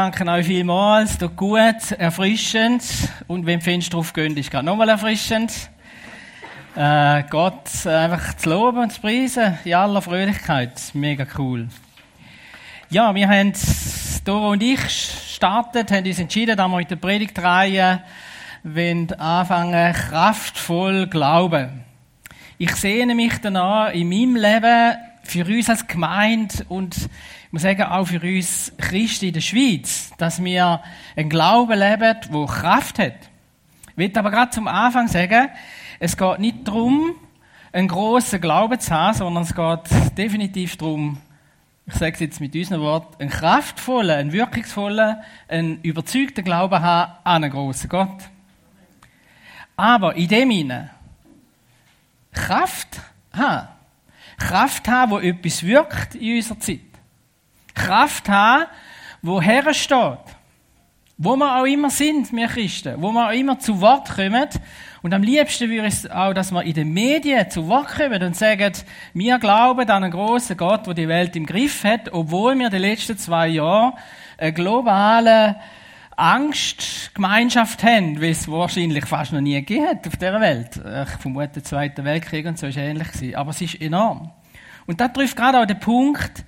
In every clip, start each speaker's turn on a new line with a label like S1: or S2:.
S1: Danke euch vielmals. Tut gut, erfrischend. Und wenn Fenster drauf gehen, ist gerade nochmal erfrischend. Äh, Gott einfach zu loben und zu preisen. In aller Fröhlichkeit. Mega cool. Ja, wir haben, Doro und ich, startet, haben uns entschieden, dass wir mit der Predigtreihe anfangen, kraftvoll glauben. Ich sehne mich danach in meinem Leben für uns als Gemeinde und ich muss sagen, auch für uns Christen in der Schweiz, dass wir einen Glauben leben, wo Kraft hat. Ich will aber gerade zum Anfang sagen, es geht nicht darum, einen grossen Glauben zu haben, sondern es geht definitiv darum, ich sage es jetzt mit unseren Worten, einen kraftvollen, einen wirkungsvollen, einen überzeugten Glauben haben an einen grossen Gott. Aber in dem hinein Kraft haben. Kraft haben, wo etwas wirkt in unserer Zeit. Kraft haben, wo hersteht. Wo wir auch immer sind, wir Christen. Wo wir auch immer zu Wort kommen. Und am liebsten würde ich auch, dass wir in den Medien zu Wort kommen und sagen, wir glauben an einen grossen Gott, der die Welt im Griff hat, obwohl wir die letzten zwei Jahre eine globale Angstgemeinschaft haben, wie es wahrscheinlich fast noch nie gegeben auf dieser Welt. Ich vermute, der Zweite Weltkrieg und so ist ähnlich gewesen. Aber es ist enorm. Und da trifft gerade auch den Punkt,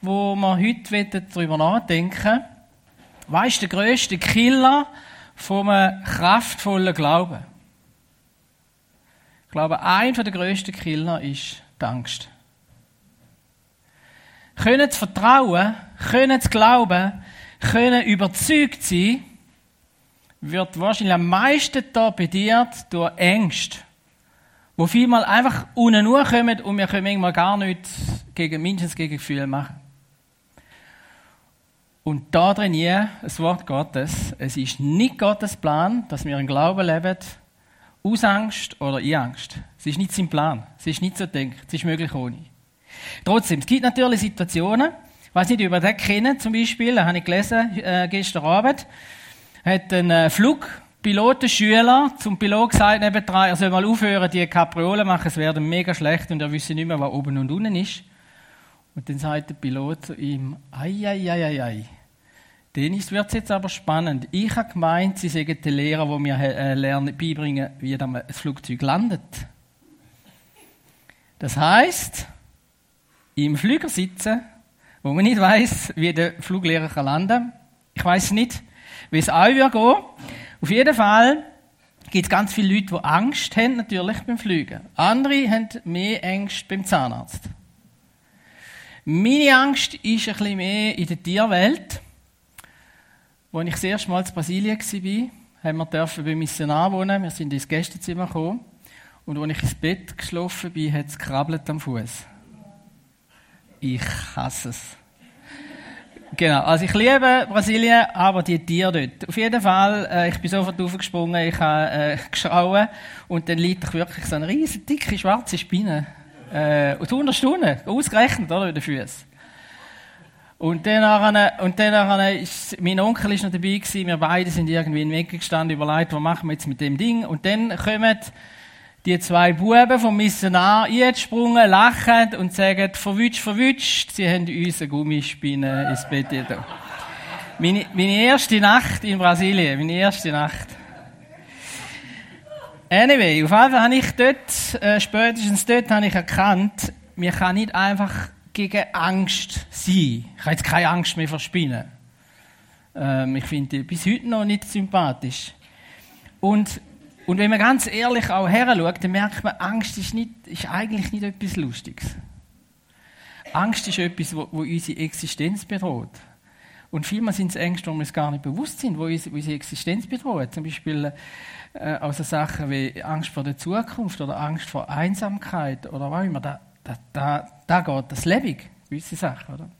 S1: wo wir heute darüber nachdenken Was ist der grösste Killer vom kraftvollen Glauben? Ich glaube, ein der grössten Killer ist die Angst. Können zu vertrauen, können zu glauben, können überzeugt sein, wird wahrscheinlich am meisten torpediert durch Ängste wo vielmal einfach unten nur kommen und wir können irgendwann gar nichts gegen, mindestens gegen Gefühle machen. Und da drin das Wort Gottes, es ist nicht Gottes Plan, dass wir einen Glauben leben, aus Angst oder in Angst. Es ist nicht sein Plan. Es ist nicht so denkt. Es ist möglich ohne. Trotzdem, es gibt natürlich Situationen, ich weiß nicht, ihr das kennen, zum Beispiel, da habe ich gelesen, äh, gestern Abend, hat ein äh, Flug Pilotenschüler zum Pilot gesagt nebendran, er soll mal aufhören, die Kapriolen machen, es werden mega schlecht und er wüsste nicht mehr, was oben und unten ist. Und dann sagt der Pilot zu ihm, ei, ei, ei, ei, ei. Dennis wird jetzt aber spannend. Ich habe gemeint, Sie seien der Lehrer, der mir äh, lernen, beibringen, wie das Flugzeug landet. Das heißt, im Flüger sitzen, wo man nicht weiß, wie der Fluglehrer landen kann. Ich weiß nicht, wie es euch wird gehen. Auf jeden Fall gibt es ganz viele Leute, die Angst haben, natürlich beim Fliegen. Andere haben mehr Angst beim Zahnarzt. Meine Angst ist ein bisschen mehr in der Tierwelt. Als ich das erste Mal in Brasilien war, haben wir beim Missionar wohnen. Wir sind ins Gästezimmer gekommen. Und als ich ins Bett geschlafen bin, hat es krabbelt am Fuß. Ich hasse es. Genau, also ich liebe Brasilien, aber die Tiere dort. Auf jeden Fall, äh, ich bin sofort aufgesprungen, ich habe äh, geschrauen und dann liegt ich wirklich so eine riesige, dicke, schwarze Spinne. Äh, und 100 Stunden, ausgerechnet, oder, in den Füßen. Und dann, und dann ist, mein Onkel ist noch dabei gewesen, wir beide sind irgendwie in den Weg gestanden, überlegt, was machen wir jetzt mit dem Ding. Und dann kommen die zwei Buben vom Missionar eingesprungen, lachen und sagen, verwünscht, verwünscht, sie haben uns eine Gummispinne ins Bett da. Meine, meine erste Nacht in Brasilien, meine erste Nacht. Anyway, auf jeden Fall habe ich dort, äh, spätestens dort habe ich erkannt, mir kann nicht einfach gegen Angst sein. Ich habe jetzt keine Angst mehr vor Spinnen. Ähm, ich finde die bis heute noch nicht sympathisch. Und und wenn man ganz ehrlich auch her schaut, dann merkt man, Angst ist, nicht, ist eigentlich nicht etwas Lustiges. Angst ist etwas, wo, wo unsere Existenz bedroht. Und vielmal sind es Ängste, wo wir uns gar nicht bewusst sind, wo unsere Existenz bedroht. Zum Beispiel äh, also Sachen wie Angst vor der Zukunft oder Angst vor Einsamkeit oder was immer. Da, da, da, da geht das lebendig, gewisse Sachen, oder?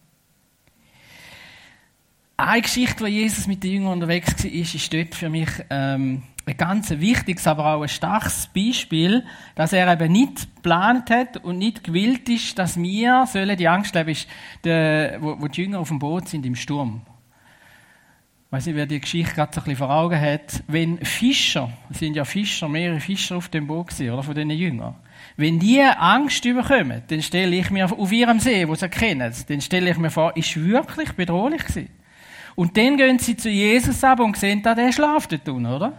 S1: Eine Geschichte, wo Jesus mit den Jüngern unterwegs war, ist, dort für mich ähm, ein ganz wichtiges, aber auch ein starkes Beispiel, dass er eben nicht geplant hat und nicht gewillt ist, dass wir sollen die Angst leben, ist, der, wo, wo die Jünger auf dem Boot sind im Sturm. Ich weiß nicht, wer die Geschichte gerade so ein bisschen vor Augen hat. Wenn Fischer, es sind ja Fischer, mehrere Fischer auf dem Boot gewesen, oder, von diesen Jüngern. Wenn die Angst überkommen, dann stelle ich mir auf ihrem See, wo sie erkennen, dann stelle ich mir vor, ist wirklich bedrohlich gewesen. Und dann gehen sie zu Jesus ab und sehen, da der schlaft dort unten, oder?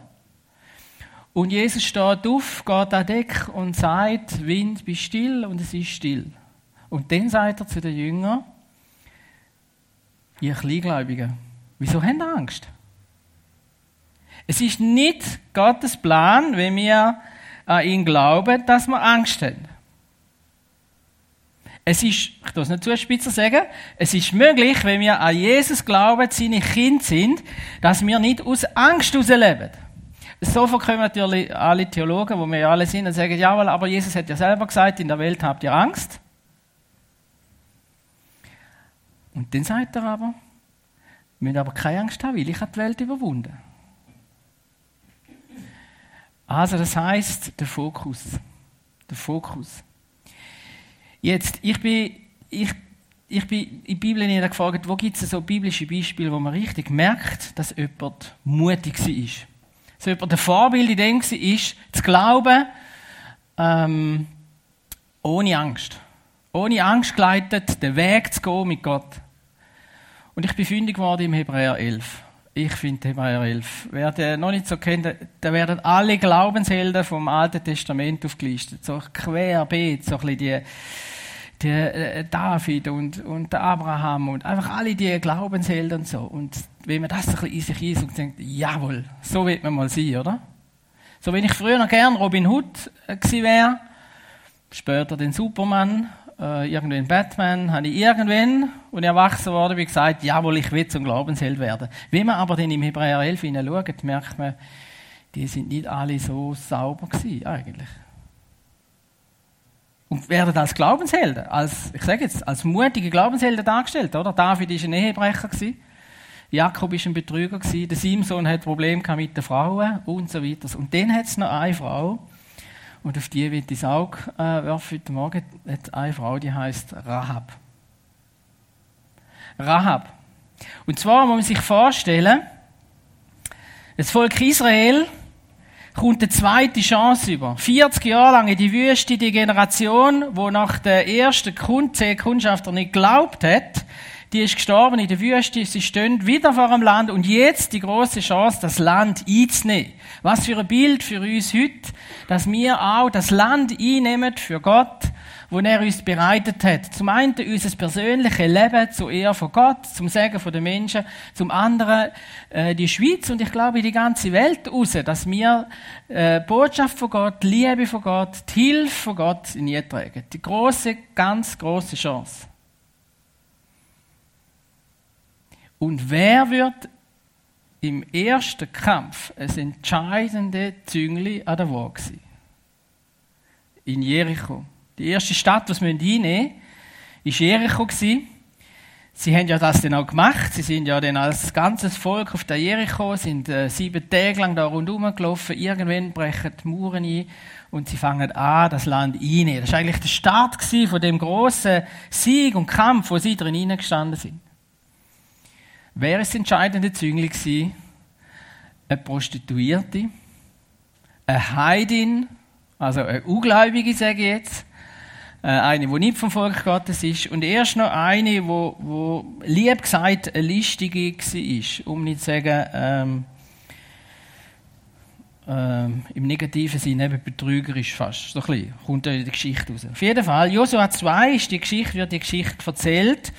S1: Und Jesus steht auf, geht an Deck und sagt, Wind, bist still, und es ist still. Und dann sagt er zu den Jüngern, ihr Kleingläubigen, wieso habt ihr Angst? Es ist nicht Gottes Plan, wenn wir an ihn glauben, dass wir Angst haben. Es ist, ich tue es nicht zu spitzer sagen, es ist möglich, wenn wir an Jesus glauben, seine Kinder sind, dass wir nicht aus Angst leben. So kommen natürlich alle Theologen, wo wir ja alle sind, und sagen, jawohl, aber Jesus hat ja selber gesagt, in der Welt habt ihr Angst. Und dann sagt er aber, wir müssen aber keine Angst haben, weil ich habe die Welt überwunden. Also das heißt der Fokus. Der Fokus. Jetzt, ich bin, ich, ich bin in der Bibel nicht gefragt, wo gibt es so biblische Beispiele, wo man richtig merkt, dass jemand mutig war. Dass jemand ein Vorbild in dem war, zu glauben, ähm, ohne Angst. Ohne Angst geleitet, den Weg zu gehen mit Gott. Und ich bin fündig geworden im Hebräer 11. Ich finde Hebräer 11. Wer den noch nicht so kennt, da werden alle Glaubenshelden vom Alten Testament aufgelistet. So querbeet, so ein bisschen die, die äh, David und, und Abraham und einfach alle die Glaubenshelden und so. Und wenn man das ein bisschen in sich ist und denkt, jawohl, so wird man mal sein, oder? So, wenn ich früher noch gern Robin Hood äh, gewesen wäre, später den Superman, äh, irgendwann Batman, habe ich irgendwann, und ich erwachsen worden bin, gesagt, jawohl, ich will zum Glaubensheld werden. Wenn man aber dann im Hebräer 11 hineinschaut, merkt man, die sind nicht alle so sauber gewesen, eigentlich. Und werden als Glaubenshelden, als, ich sage jetzt, als mutige Glaubenshelden dargestellt, oder? David war ein Ehebrecher gewesen. Jakob war ein Betrüger gewesen. Der Simson hat Probleme mit den Frauen und so weiter. Und dann hat es noch eine Frau, und auf die wird ich Auge äh, werfen heute Morgen. Hat eine Frau, die heißt Rahab. Rahab. Und zwar muss man sich vorstellen, das Volk Israel kommt eine zweite Chance über. 40 Jahre lang in die Wüste, die Generation, wo nach der ersten Kundschafter nicht geglaubt hat, die ist gestorben in der Wüste, sie stehen wieder vor dem Land und jetzt die große Chance, das Land einzunehmen. Was für ein Bild für uns heute, dass wir auch das Land einnehmen für Gott, wo er uns bereitet hat. Zum einen unser persönliches Leben zu Ehr von Gott, zum Segen von den Menschen, zum anderen äh, die Schweiz und ich glaube die ganze Welt raus, dass wir äh, Botschaft von Gott, Liebe von Gott, die Hilfe von Gott in ihr tragen. Die große, ganz große Chance. Und wer wird im ersten Kampf ein entscheidende Züngli an der Waage sein? In Jericho. Die erste Stadt, die wir einnehmen müssen, war Jericho. Sie haben ja das dann auch gemacht. Sie sind ja dann als ganzes Volk auf der Jericho, sind äh, sieben Tage lang da rundherum gelaufen. Irgendwann brechen die Mauern ein und sie fangen an, das Land einzunehmen. Das war eigentlich der Start von dem großen Sieg und Kampf, wo sie drin hineingestanden sind. Wer ist entscheidende Züngli gewesen? Eine Prostituierte, eine Heidin, also eine Ungläubige, sage ich jetzt, äh, eine, die nicht vom Volk Gottes ist, und erst noch eine, wo, wo lieb gesagt eine Listige war, um nicht zu sagen, ähm, ähm, im negativen Sinne eben betrügerisch fast. So ein bisschen, kommt da in der Geschichte raus. Auf jeden Fall, Josua 2 ist die Geschichte, wird die Geschichte erzählt.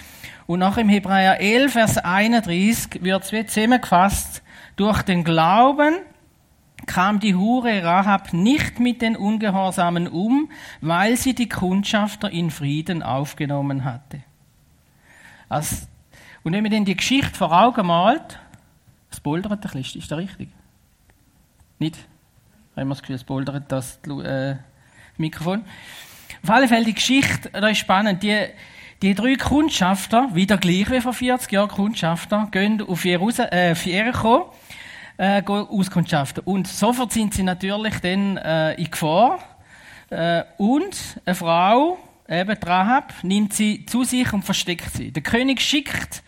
S1: Und nach im Hebräer 11, Vers 31 wird es zusammengefasst, durch den Glauben kam die Hure Rahab nicht mit den Ungehorsamen um, weil sie die Kundschafter in Frieden aufgenommen hatte. Also, und wenn man denn die Geschichte vor Augen malt, es bouldert ein bisschen, ist das richtig? Nicht? Haben wir das Gefühl, es bouldert das äh, Mikrofon? Auf alle Fälle, die Geschichte, da ist spannend, die, die drei Kundschafter, wieder gleich wie vor 40 Jahren Kundschafter, gehen auf, Jerusal äh, Jericho äh, auskundschaften. Und sofort sind sie natürlich dann äh, in Gefahr. Äh, und eine Frau, eben Rahab, nimmt sie zu sich und versteckt sie. Der König schickt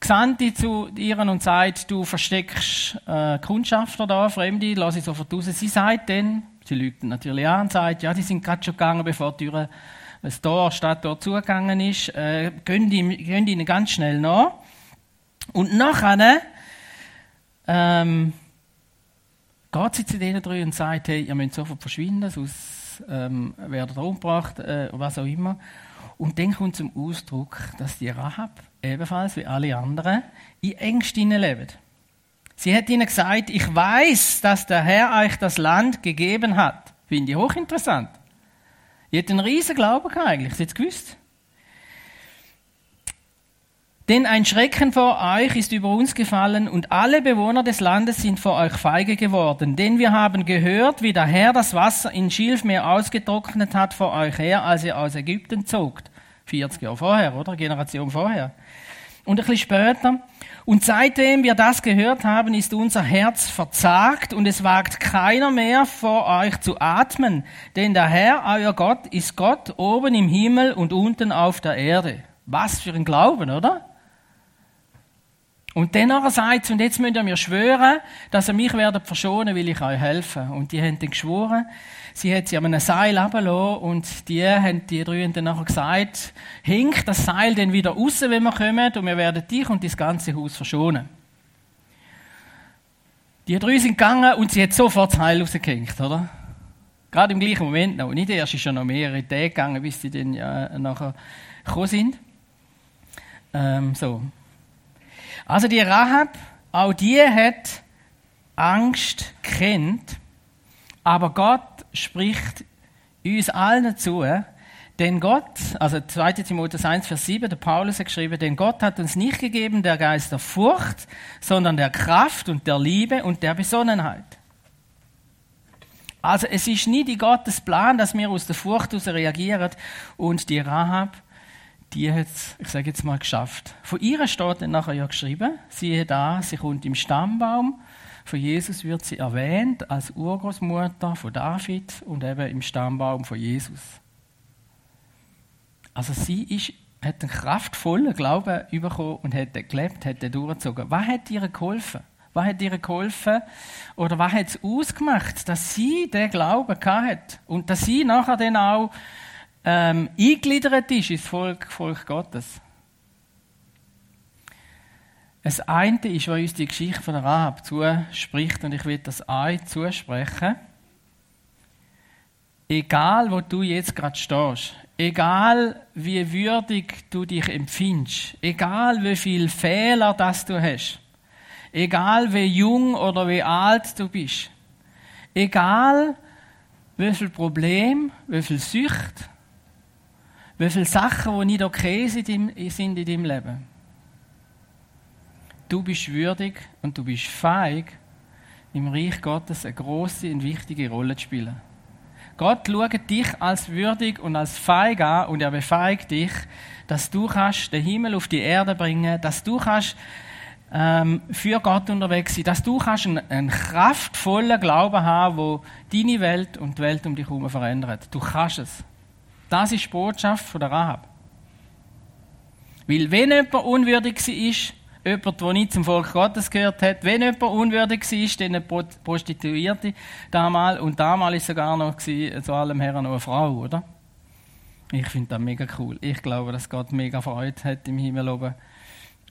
S1: Gesandte zu ihren und sagt, du versteckst äh, Kundschafter da, Fremde, lass sie sofort raus. Sie sagt dann, sie lügt natürlich an und sagt, ja, die sind gerade schon gegangen, bevor die Türe das Tor, Stadttor zugegangen ist, äh, gehen, ihnen ganz schnell nach. Und nachher ähm, geht sie zu denen drei und sagt, hey, ihr müsst sofort verschwinden, sonst ähm, werdet ihr umgebracht, äh, was auch immer. Und dann kommt zum Ausdruck, dass die Rahab ebenfalls wie alle anderen in Ängsten leben. Sie hat ihnen gesagt, ich weiß, dass der Herr euch das Land gegeben hat. Finde ich hochinteressant. Ihr habt einen riesen Glauben gehabt eigentlich, hat es gewusst. Denn ein Schrecken vor euch ist über uns gefallen und alle Bewohner des Landes sind vor euch feige geworden. Denn wir haben gehört, wie der Herr das Wasser in Schilfmeer ausgetrocknet hat vor euch her, als ihr aus Ägypten zogt. 40 Jahre vorher, oder? Generation vorher. Und ein bisschen später. Und seitdem wir das gehört haben, ist unser Herz verzagt und es wagt keiner mehr vor euch zu atmen. Denn der Herr, euer Gott, ist Gott oben im Himmel und unten auf der Erde. Was für ein Glauben, oder? Und dann sagt und jetzt müsst ihr mir schwören, dass ihr mich werdet verschonen, will ich euch helfen. Und die haben dann geschworen, sie hat sie an einem Seil runtergelassen und die haben die drei dann nachher gesagt, hinkt das Seil dann wieder raus, wenn wir kommen, und wir werden dich und das ganze Haus verschonen. Die drei sind gegangen und sie hat sofort das Seil rausgehängt, oder? Gerade im gleichen Moment noch. Nicht erst ist schon noch mehrere Tage gegangen, bis sie dann ja nachher gekommen sind. Ähm, so. Also die Rahab, auch die hat Angst kennt, aber Gott spricht uns allen zu, denn Gott, also 2. Timotheus 1, Vers 7, der Paulus hat geschrieben, denn Gott hat uns nicht gegeben der Geist der Furcht, sondern der Kraft und der Liebe und der Besonnenheit. Also es ist nie die Gottes Plan, dass wir aus der Furcht heraus reagieren und die Rahab die hat es, ich sage jetzt mal, geschafft. Von ihr steht dann nachher ja geschrieben, siehe da, sie kommt im Stammbaum. Von Jesus wird sie erwähnt als Urgroßmutter von David und eben im Stammbaum von Jesus. Also sie ist, hat einen kraftvollen Glauben bekommen und hat gelebt, hat den durchgezogen. Was hat ihr geholfen? Was hat ihr geholfen? Oder was hat es ausgemacht, dass sie den Glauben hatte und dass sie nachher dann auch ähm, eingegliedert ist ins Volk, Volk Gottes. Das eine ist, was uns die Geschichte von Rahab zuspricht, und ich will das euch zusprechen. Egal, wo du jetzt gerade stehst, egal wie würdig du dich empfindest, egal wie viele Fehler das du hast, egal wie jung oder wie alt du bist, egal wie viel Problem, wie viel Sucht, wie viele Sachen, die nicht okay sind in deinem Leben. Du bist würdig und du bist feig, im Reich Gottes eine große und wichtige Rolle zu spielen. Gott schaut dich als würdig und als feig an und er befeigt dich, dass du kannst den Himmel auf die Erde bringen, dass du kannst ähm, für Gott unterwegs sein, dass du kannst einen, einen kraftvollen Glauben haben, wo deine Welt und die Welt um dich herum verändert. Du kannst es. Das ist die Botschaft von der Rahab. Weil wenn jemand unwürdig war, jemand, der nicht zum Volk Gottes gehört hat, wenn jemand unwürdig war, dann eine Prostituierte damals, und damals ist sogar noch zu allem Herren noch eine Frau, oder? Ich finde das mega cool. Ich glaube, dass Gott mega Freude hat im Himmel oben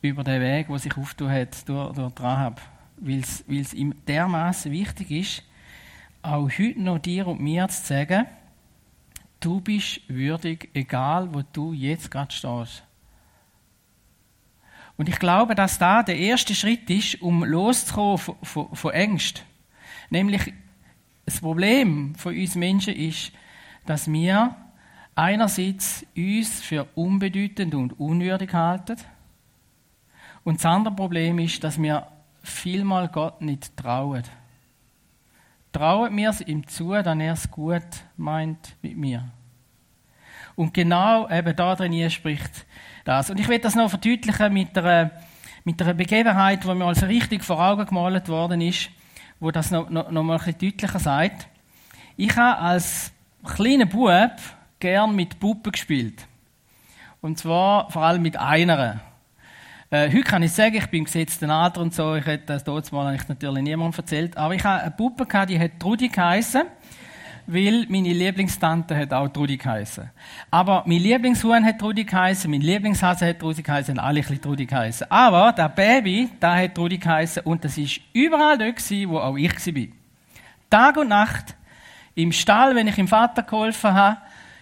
S1: über den Weg, der sich auftun hat durch, durch die Rahab. Weil es ihm dermaßen wichtig ist, auch heute noch dir und mir zu sagen, Du bist würdig, egal wo du jetzt gerade stehst. Und ich glaube, dass da der erste Schritt ist, um loszukommen von, von, von Ängsten. Nämlich, das Problem von uns Menschen ist, dass wir einerseits uns für unbedeutend und unwürdig halten. Und das andere Problem ist, dass wir vielmal Gott nicht trauen. Trauen wir es ihm zu, dass er es gut meint mit mir. Und genau eben da drin spricht das. Und ich will das noch verdeutlichen mit einer, mit einer Begebenheit, die mir also richtig vor Augen gemalt worden ist, wo das noch, noch, noch mal ein bisschen deutlicher sagt. Ich habe als kleiner Bub gern mit Puppen gespielt. Und zwar vor allem mit einer. Äh, heute kann ich sagen, ich bin im gesetzten Alter und so, ich hätte das dort mal natürlich niemandem erzählt, aber ich habe eine Puppe gehabt, die hat Trudi geheissen. weil meine Lieblingstante hat auch Trudi geheißen. Aber mein Lieblingshuhn hat Trudi geheißen, mein Lieblingshase hat Trudi geheißen, alle ein Trudi geheißen. Aber der Baby, der hat Trudi geheißen und das ist überall dort gewesen, wo auch ich war. Tag und Nacht, im Stall, wenn ich im Vater geholfen habe,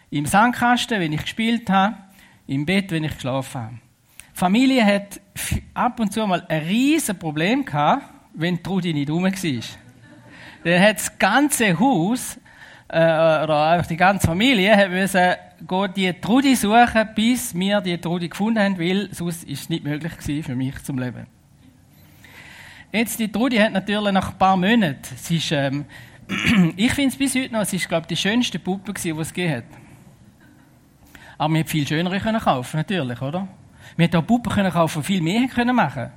S1: im Sandkasten, wenn ich gespielt habe, im Bett, wenn ich geschlafen habe. Familie hat ab und zu mal ein riesen Problem gehabt, wenn Trudi nicht rum war. Dann hat das ganze Haus, äh, oder einfach die ganze Familie, hat müssen die Trudi suchen, bis wir die Trudi gefunden haben, weil sonst ist es nicht möglich gewesen für mich zum Leben. Jetzt, die Trudi hat natürlich nach ein paar Monaten, sie ist, ähm, ich finde es bis heute noch, es ist, glaube die schönste Puppe gewesen, die es gegeben hat. Aber wir hätten viel schönere können kaufen, natürlich, oder? Wir hätten auch Puppen kaufen, viel mehr können machen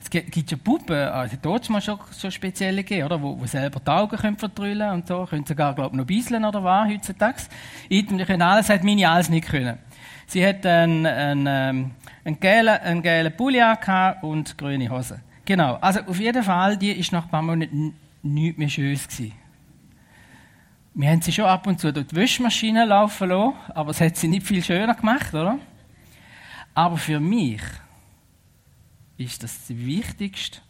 S1: Es gibt ja Puppen, also dort mal schon so spezielle gegeben, oder? Wo, wo selber die Augen können verdrüllen und so, können sogar, glaube ich, noch bisseln oder was, heutzutage. Ich können alles, hat meine alles nicht können. Sie hat einen, einen, ähm, einen gelben, einen gelben Pulli und grüne Hosen. Genau. Also, auf jeden Fall, die ist nach ein paar Monaten nichts mehr schön gewesen. Wir haben sie schon ab und zu durch die Wäschmaschine laufen lassen, aber es hat sie nicht viel schöner gemacht, oder? Aber für mich ist das die wichtigste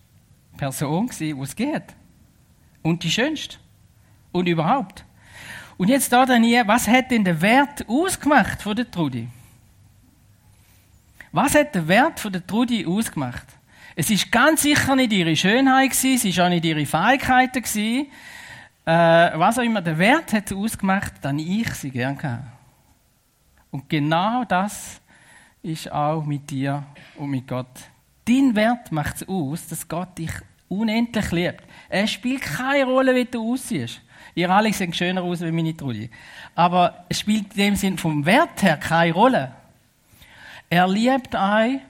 S1: Person die es geht. Und die schönste. Und überhaupt. Und jetzt da dann hier, was hat denn den Wert ausgemacht von der Trudi? Was hat den Wert von der Trudi ausgemacht? Es ist ganz sicher nicht ihre Schönheit gewesen, es ist auch nicht ihre Fähigkeiten gewesen, äh, was auch immer der Wert hat ausgemacht, dann ich sie gern hatte. Und genau das ist auch mit dir und mit Gott. Dein Wert macht es aus, dass Gott dich unendlich liebt. Er spielt keine Rolle, wie du aussiehst. Ihr alle seht schöner aus wie meine Trulli. Aber es spielt in dem Sinn vom Wert her keine Rolle. Er liebt euch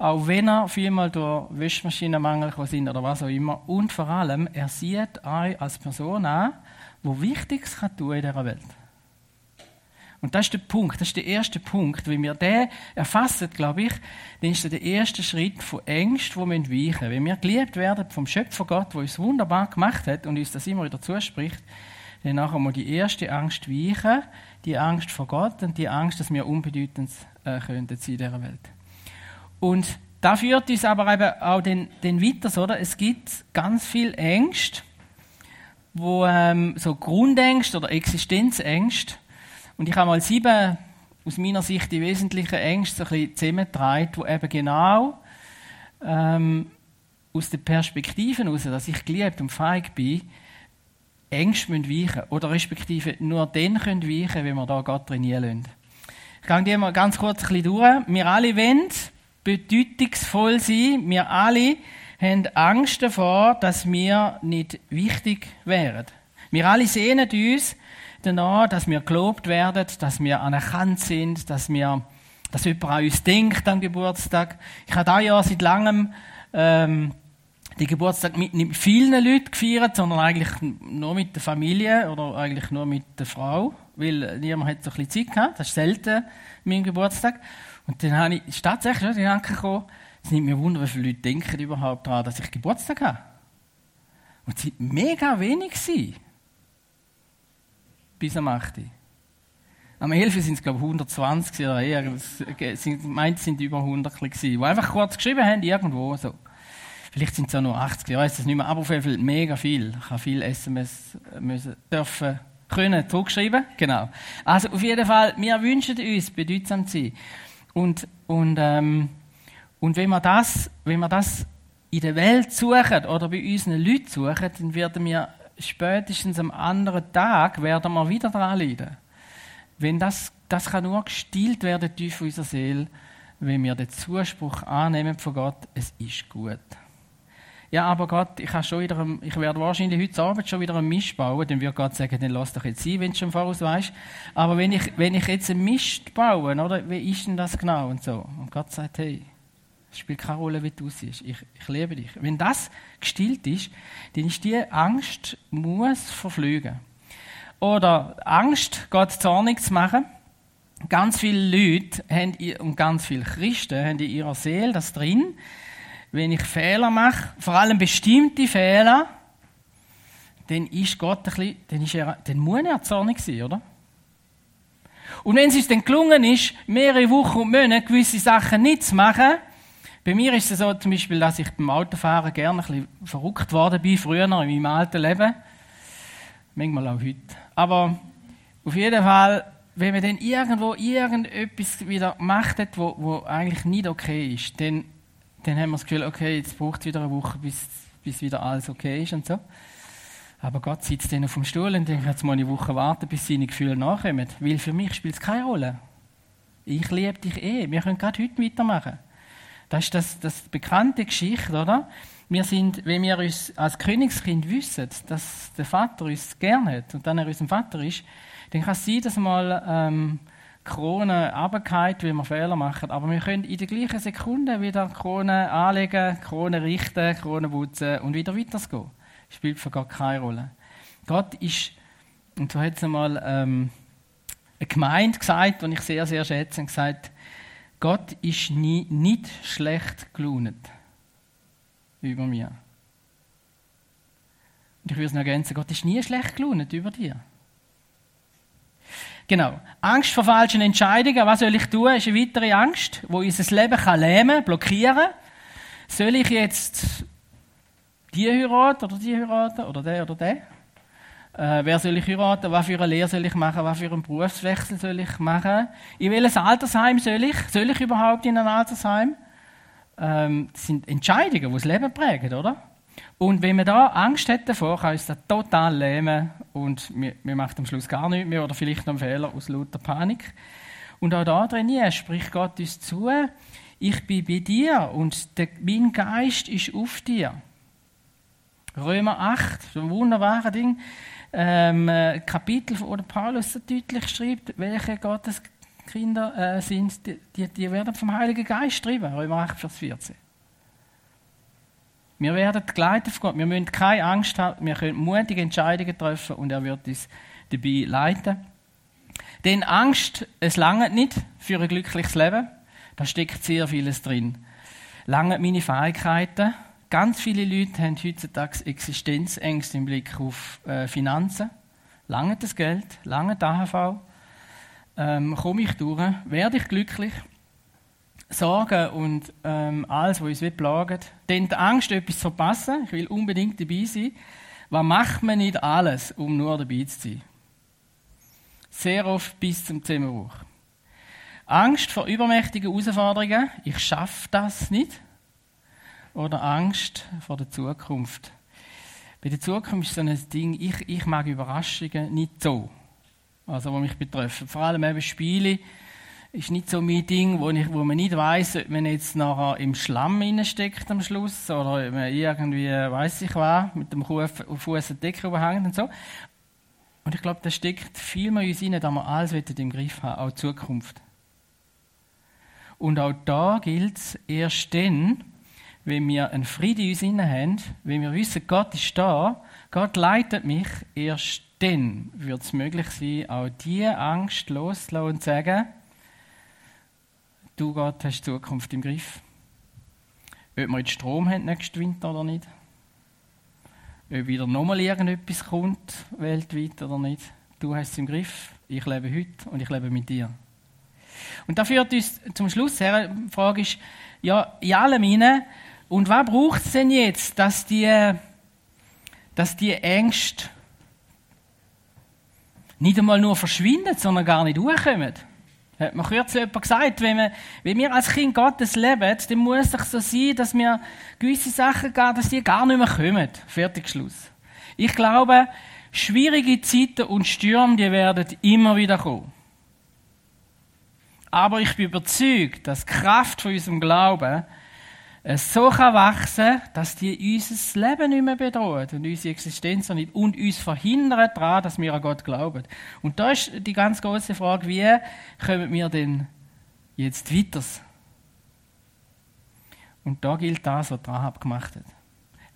S1: auch wenn er vielmal durch Wäschmaschinenmangel sind oder was auch immer. Und vor allem, er sieht euch als Person an, wo Wichtiges kann tun in dieser Welt. Und das ist der Punkt, das ist der erste Punkt. Wenn wir den erfassen, glaube ich, dann ist das der erste Schritt von Ängsten, die wir weichen Wenn wir geliebt werden vom Schöpfer Gott, der uns wunderbar gemacht hat und uns das immer wieder zuspricht, dann nachher mal die erste Angst weichen, die Angst vor Gott und die Angst, dass wir unbedeutend äh, könnten in dieser Welt. Und da führt uns aber eben auch den, den weiter, oder? Es gibt ganz viel Ängste, wo ähm, so Grundängste oder Existenzängste. Und ich habe mal sieben aus meiner Sicht die wesentlichen Ängste so ein bisschen zusammengetragen, die eben genau ähm, aus der Perspektive heraus, dass ich geliebt und feig bin, Ängste müssen weichen oder respektive nur dann können weichen, wenn wir da Gott trainieren lassen. Ich gehe die mal ganz kurz ein bisschen durch. Wir alle wollen bedeutungsvoll sein. Wir alle haben Angst davor, dass wir nicht wichtig wären. Wir alle sehnen uns danach, dass wir gelobt werden, dass wir anerkannt sind, dass wir, dass jemand an uns denkt am Geburtstag. Ich habe da ja seit langem ähm, den Geburtstag mit nicht vielen Leuten gefeiert, sondern eigentlich nur mit der Familie oder eigentlich nur mit der Frau, weil niemand hat so ein bisschen Zeit gehabt. Das ist selten mein Geburtstag. Und dann habe ich, tatsächlich den Gedanke gekommen, es nimmt mir Wunder, wie viele Leute denken überhaupt daran, dass ich Geburtstag habe. Und es waren mega wenig. Gewesen. Bis am 8. Am 11. sind es, glaube ich, 120 oder eher. Meint, es sind über 100 gewesen, die einfach kurz geschrieben haben, irgendwo so. Vielleicht sind es auch nur 80, ich weiß es nicht mehr, aber auf jeden Fall mega viel. Ich habe viel SMS müssen, dürfen, können zurückschreiben. Genau. Also auf jeden Fall, wir wünschen uns, bedeutsam zu sein. Und, und, ähm, und wenn, wir das, wenn wir das in der Welt suchen oder bei unseren Leuten suchen, dann werden wir spätestens am anderen Tag werden wir wieder dran leiden. Wenn das, das kann nur gestillt werden tief in unserer Seele, wenn wir den Zuspruch annehmen von Gott, es ist gut ja, aber Gott, ich, schon wieder, ich werde wahrscheinlich heute Abend schon wieder einen Mist bauen, dann wird Gott sagen, dann lass doch jetzt sein, wenn du schon voraus weißt. Aber wenn ich, wenn ich jetzt einen Mist baue, oder, wie ist denn das genau und so? Und Gott sagt, hey, es spielt keine Rolle, wie du siehst. Ich, ich liebe dich. Wenn das gestillt ist, dann ist die Angst, muss verflügen. Oder Angst, Gott zornig zu machen. Ganz viele Leute haben, und ganz viele Christen haben in ihrer Seele das drin, wenn ich Fehler mache, vor allem bestimmte Fehler, dann ist Gott ein bisschen, dann, ist er, dann muss er zornig sein, oder? Und wenn es uns dann gelungen ist, mehrere Wochen und Monate gewisse Sachen nicht zu machen, bei mir ist es so zum Beispiel, dass ich beim Autofahren gerne ein bisschen verrückt worden bin, früher in meinem alten Leben. Manchmal auch heute. Aber auf jeden Fall, wenn man dann irgendwo irgendetwas wieder gemacht hat, wo, wo eigentlich nicht okay ist, dann, dann haben wir das Gefühl, okay, jetzt braucht es wieder eine Woche, bis, bis wieder alles okay ist und so. Aber Gott sitzt dann auf dem Stuhl und denkt, jetzt muss ich eine Woche warten, bis seine Gefühle nachkommen. Weil für mich spielt es keine Rolle. Ich liebe dich eh. Wir können gerade heute weitermachen. Das ist das, das bekannte Geschichte, oder? Wir sind, wenn wir uns als Königskind wissen, dass der Vater uns gerne hat und dann er unser Vater ist, dann kann es sein, dass mal ähm, Krone runterfällt, weil wir Fehler machen. Aber wir können in der gleichen Sekunde wieder Krone anlegen, Krone richten, Krone putzen und wieder weitergehen spielt für Gott keine Rolle. Gott ist, und so hat es einmal ähm, eine Gemeinde gesagt, die ich sehr, sehr schätze, und gesagt, Gott ist nie, nicht schlecht gelaunt über mir. Und ich würde es noch ergänzen, Gott ist nie schlecht gelaunt über dir. Genau. Angst vor falschen Entscheidungen. Was soll ich tun? Ist eine weitere Angst, wo unser Leben kann lähmen, blockieren. Soll ich jetzt die heiraten oder die heiraten oder der oder der? Äh, wer soll ich heiraten? Was für eine Lehre soll ich machen? Was für einen Berufswechsel soll ich machen? In welches Altersheim soll ich? Soll ich überhaupt in ein Altersheim? Ähm, das sind Entscheidungen, die das Leben prägen, oder? Und wenn man da Angst hat davor, kann uns das total lähmen und wir machen am Schluss gar nichts mehr oder vielleicht noch einen Fehler aus lauter Panik. Und auch da drin spricht Gott uns zu, ich bin bei dir und der, mein Geist ist auf dir. Römer 8, so ein wunderbares Ding. Ähm, äh, Kapitel, wo Paulus so deutlich schreibt, welche Gotteskinder äh, sind, die, die, werden vom Heiligen Geist schreiben. Römer 8, Vers 14. Wir werden geleitet von Gott. Wir müssen keine Angst haben. Wir können mutige Entscheidungen treffen und er wird uns dabei leiten. Denn Angst, es langt nicht für ein glückliches Leben. Da steckt sehr vieles drin. Langen meine Fähigkeiten, Ganz viele Leute haben heutzutage Existenzängste im Blick auf äh, Finanzen. Lange das Geld, lange die AHV. Ähm, komme ich durch? Werde ich glücklich? Sorgen und ähm, alles, was uns plagt. Denn die Angst, etwas zu verpassen, ich will unbedingt dabei sein. Was macht man nicht alles, um nur dabei zu sein? Sehr oft bis zum Zusammenbruch. Angst vor übermächtigen Herausforderungen. Ich schaffe das nicht oder Angst vor der Zukunft. Bei der Zukunft ist so ein Ding, ich, ich mag Überraschungen nicht so, also was mich betreffen. Vor allem eben Spiele ist nicht so mein Ding, wo, ich, wo man nicht weiß, ob man jetzt nachher im Schlamm steckt am Schluss oder ob man irgendwie, weiß ich was, mit dem Fuß eine Decke überhängt und so. Und ich glaube, da steckt viel mehr in uns rein, dass wir alles im Griff haben, auch die Zukunft. Und auch da gilt es erst dann, wenn wir einen Frieden in uns haben, wenn wir wissen, Gott ist da, Gott leitet mich, erst dann wird es möglich sein, auch diese Angst loszulassen und zu sagen, du Gott hast die Zukunft im Griff. Ob wir jetzt Strom haben nächsten Winter oder nicht. Ob wieder nochmal irgendetwas kommt, weltweit oder nicht. Du hast es im Griff. Ich lebe heute und ich lebe mit dir. Und da führt uns zum Schluss her, die Frage ist, ja, in allem hinein, und was braucht es denn jetzt, dass die, dass die Ängste nicht einmal nur verschwinden, sondern gar nicht hochkommen? Hat mir kürzlich jemand gesagt, wenn wir, wenn wir als Kind Gottes leben, dann muss es so sein, dass wir gewisse Sachen gar, dass die gar nicht mehr kommen. Fertig, Schluss. Ich glaube, schwierige Zeiten und Stürme, die werden immer wieder kommen. Aber ich bin überzeugt, dass die Kraft von unserem Glauben so kann wachsen dass die unser Leben nicht mehr bedrohen und unsere Existenz nicht und uns verhindern daran, dass wir an Gott glauben. Und da ist die ganz große Frage, wie kommen wir denn jetzt weiter? Und da gilt das, was Rahab gemacht hat.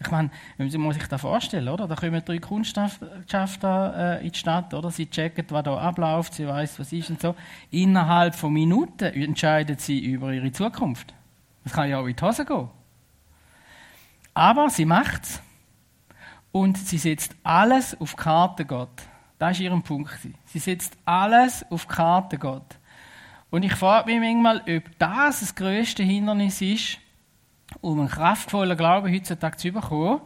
S1: Ich meine, man muss sich das vorstellen, oder? Da kommen drei Kundschafter äh, in die Stadt, oder? Sie checken, was da abläuft, sie weiß, was ist und so. Innerhalb von Minuten entscheiden sie über ihre Zukunft. Das kann ja auch in die Hose gehen. Aber sie macht es. Und sie setzt alles auf Karte Gott. Das ist ihr Punkt. Sie setzt alles auf Karte Gott. Und ich frage mich manchmal, ob das das größte Hindernis ist, um einen kraftvollen Glauben heutzutage zu bekommen,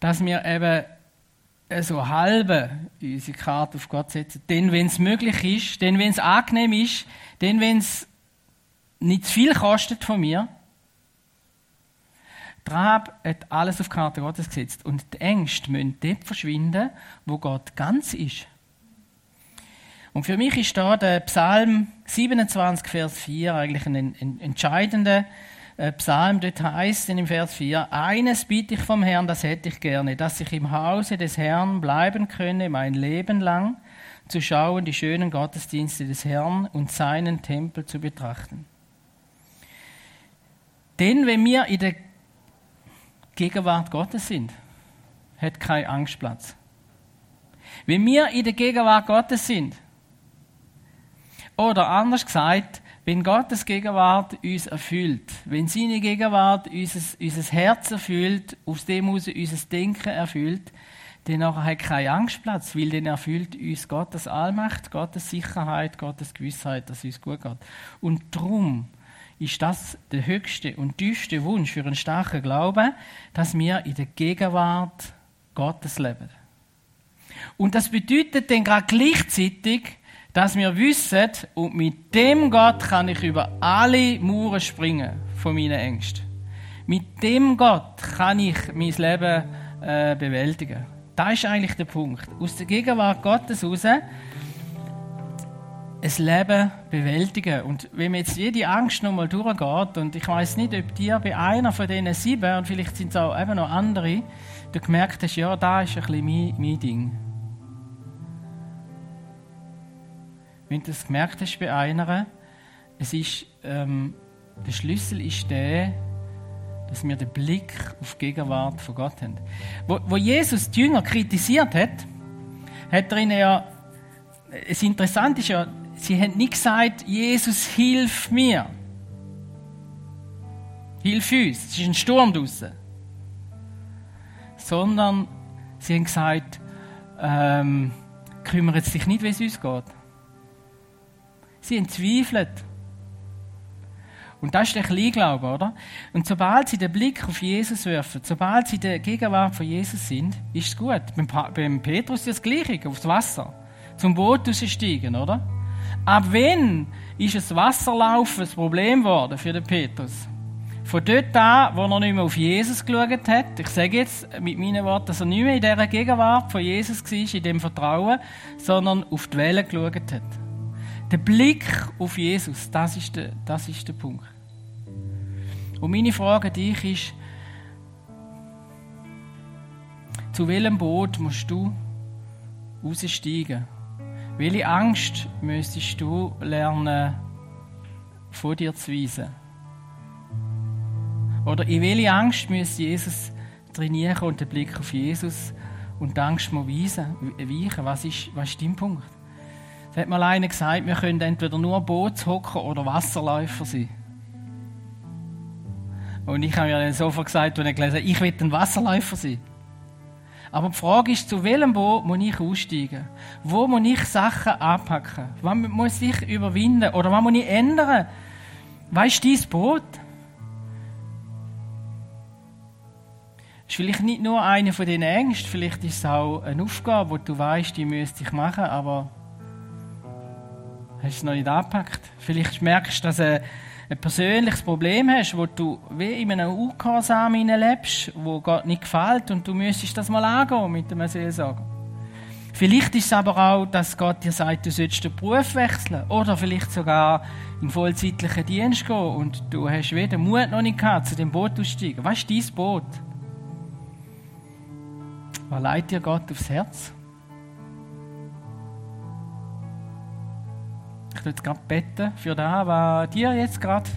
S1: dass wir eben so halbe unsere Karte auf Gott setzen. Denn wenn es möglich ist, denn wenn es angenehm ist, denn wenn es nicht zu viel kostet von mir, Trab hat alles auf die Karte Gottes gesetzt. Und die Ängste müssen dort verschwinden, wo Gott ganz ist. Und für mich ist da der Psalm 27, Vers 4 eigentlich ein, ein entscheidender äh, Psalm. Dort heißt es im Vers 4, eines biete ich vom Herrn, das hätte ich gerne, dass ich im Hause des Herrn bleiben könne, mein Leben lang, zu schauen, die schönen Gottesdienste des Herrn und seinen Tempel zu betrachten. Denn wenn wir in der Gegenwart Gottes sind, hat kein Angstplatz. Wenn wir in der Gegenwart Gottes sind, oder anders gesagt, wenn Gottes Gegenwart uns erfüllt, wenn seine Gegenwart unser, unser Herz erfüllt, aus dem aus unser Denken erfüllt, dann hat kein Angstplatz, weil dann erfüllt uns Gottes Allmacht, Gottes Sicherheit, Gottes Gewissheit, dass es uns gut geht. Und darum ist das der höchste und tiefste Wunsch für einen starken Glauben, dass wir in der Gegenwart Gottes leben. Und das bedeutet dann gerade gleichzeitig, dass wir wissen, und mit dem Gott kann ich über alle Mauern springen von meinen Ängsten. Mit dem Gott kann ich mein Leben äh, bewältigen. Das ist eigentlich der Punkt. Aus der Gegenwart Gottes heraus ein Leben bewältigen. Und wenn mir jetzt jede Angst nochmal durchgeht, und ich weiß nicht, ob dir bei einer von diesen sieben, und vielleicht sind es auch eben noch andere, du gemerkt hast, ja, da ist ein bisschen mein, mein Ding. Wenn du das gemerkt hast bei einer, es ist, ähm, der Schlüssel ist der, dass wir den Blick auf die Gegenwart von Gott haben. Wo, wo Jesus die Jünger kritisiert hat, hat er ihnen ja, das Interessante ist ja, Sie haben nicht gesagt, Jesus, hilf mir. Hilf uns. Es ist ein Sturm draußen. Sondern sie haben gesagt, ähm, kümmert dich nicht, wie es uns geht. Sie haben zweifelt. Und das ist der Kleinglaube, oder? Und sobald sie den Blick auf Jesus werfen, sobald sie der Gegenwart von Jesus sind, ist es gut. Beim, beim Petrus ist das Gleiche, aufs Wasser. Zum Boot aussteigen, oder? Ab wann ist das Wasserlaufen das Problem geworden für den Petrus? Von dort an, wo er nicht mehr auf Jesus geschaut hat, ich sage jetzt mit meinen Worten, dass er nicht mehr in dieser Gegenwart von Jesus war, in dem Vertrauen, sondern auf die Welle geschaut hat. Der Blick auf Jesus, das ist der, das ist der Punkt. Und meine Frage an dich ist, zu welchem Boot musst du aussteigen? Welche Angst müsstest du lernen, vor dir zu weisen? Oder in welche Angst müsste Jesus trainieren und den Blick auf Jesus und die Angst mal weisen, weichen? Was ist, was ist dein Punkt? Es hat mal einer gesagt, wir können entweder nur Bootshocker oder Wasserläufer sein. Und ich habe mir dann sofort gesagt, als ich gelesen habe, ich will ein Wasserläufer sein. Aber die Frage ist, zu welchem Boot muss ich aussteigen? Wo muss ich Sachen anpacken? Was muss ich überwinden? Oder was muss ich ändern? Was ist dein Boot? ist vielleicht nicht nur eine von diesen Ängsten, vielleicht ist es auch eine Aufgabe, wo du weißt, die müsste ich machen, aber hast du es noch nicht angepackt. Vielleicht merkst du, dass eine ein persönliches Problem hast, wo du wie in einem Ungehorsam lebst, wo Gott nicht gefällt und du müsstest das mal angehen mit dem Seelsorger. Vielleicht ist es aber auch, dass Gott dir sagt, du sollst den Beruf wechseln oder vielleicht sogar in vollzeitlichen Dienst gehen und du hast weder Mut noch nicht gehabt, zu dem Boot aussteigen. Was ist dein Boot? Was leitet dir Gott aufs Herz? Ich würde gerade beten für das, was dir jetzt gerade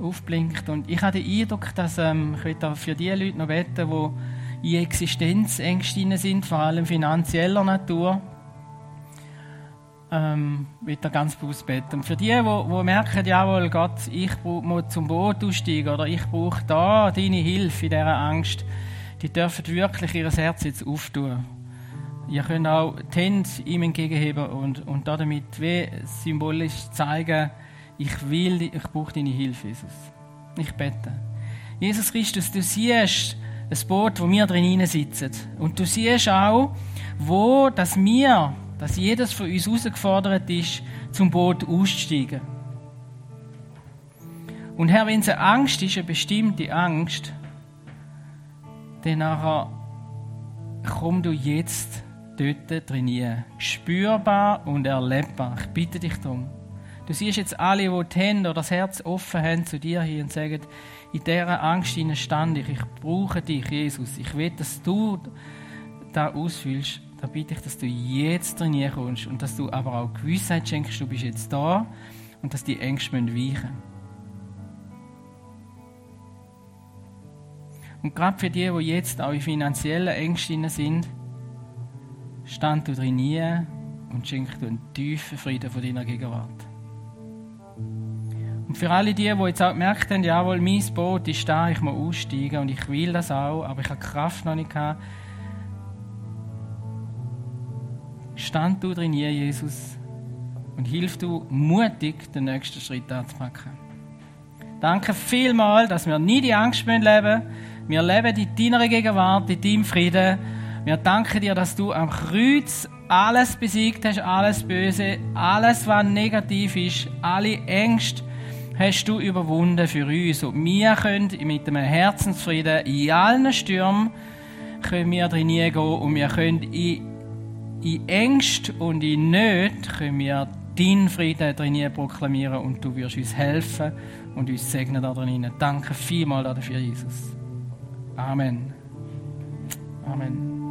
S1: aufblinkt. Und ich habe den Eindruck, dass ähm, ich will für die Leute noch beten, die in Existenzängsten sind, vor allem finanzieller Natur. Ähm, will da ganz bewusst beten. Und für die, die merken, jawohl, Gott, ich muss zum Boot aussteigen oder ich brauche da deine Hilfe in dieser Angst, die dürfen wirklich ihr Herz jetzt auftun. Ihr könnt auch die Hände ihm entgegenheben und, und damit wie symbolisch zeigen, ich will, ich brauche deine Hilfe, Jesus. Ich bete. Jesus Christus, du siehst das Boot, wo wir drin sitzen. Und du siehst auch, wo, dass wir, dass jedes von uns herausgefordert ist, zum Boot auszusteigen. Und Herr, wenn es eine Angst ist, eine bestimmte Angst, dann nachher komm du jetzt dort trainieren. Spürbar und erlebbar. Ich bitte dich darum. Du siehst jetzt alle, die die Hände oder das Herz offen haben zu dir hier und sagen, in dieser Angst stand ich. Ich brauche dich, Jesus. Ich will, dass du da ausfüllst. Da bitte ich, dass du jetzt trainieren kommst und dass du aber auch Gewissheit schenkst, du bist jetzt da und dass die Ängste weichen müssen. Und gerade für die, die jetzt auch in finanziellen Ängsten sind, stand du drin nie und schenk du einen tiefen Frieden von deiner Gegenwart. Und für alle die, die jetzt auch gemerkt haben, jawohl, mein Boot ist da, ich muss aussteigen und ich will das auch, aber ich habe Kraft noch nicht gehabt, stand du drin, Jesus, und hilf du mutig, den nächsten Schritt anzupacken. Danke vielmals, dass wir nie die Angst leben müssen. Wir leben in deiner Gegenwart, in deinem Frieden. Wir danken dir, dass du am Kreuz alles besiegt hast, alles Böse, alles, was negativ ist, alle Ängste hast du überwunden für uns. Und wir können mit einem Herzensfrieden in allen Stürmen können wir drin gehen und wir können in, in Ängste und in Nöte können wir deinen Frieden drin proklamieren und du wirst uns helfen und uns segnen da drin. Danke vielmals dafür, Jesus. Amen. Amen.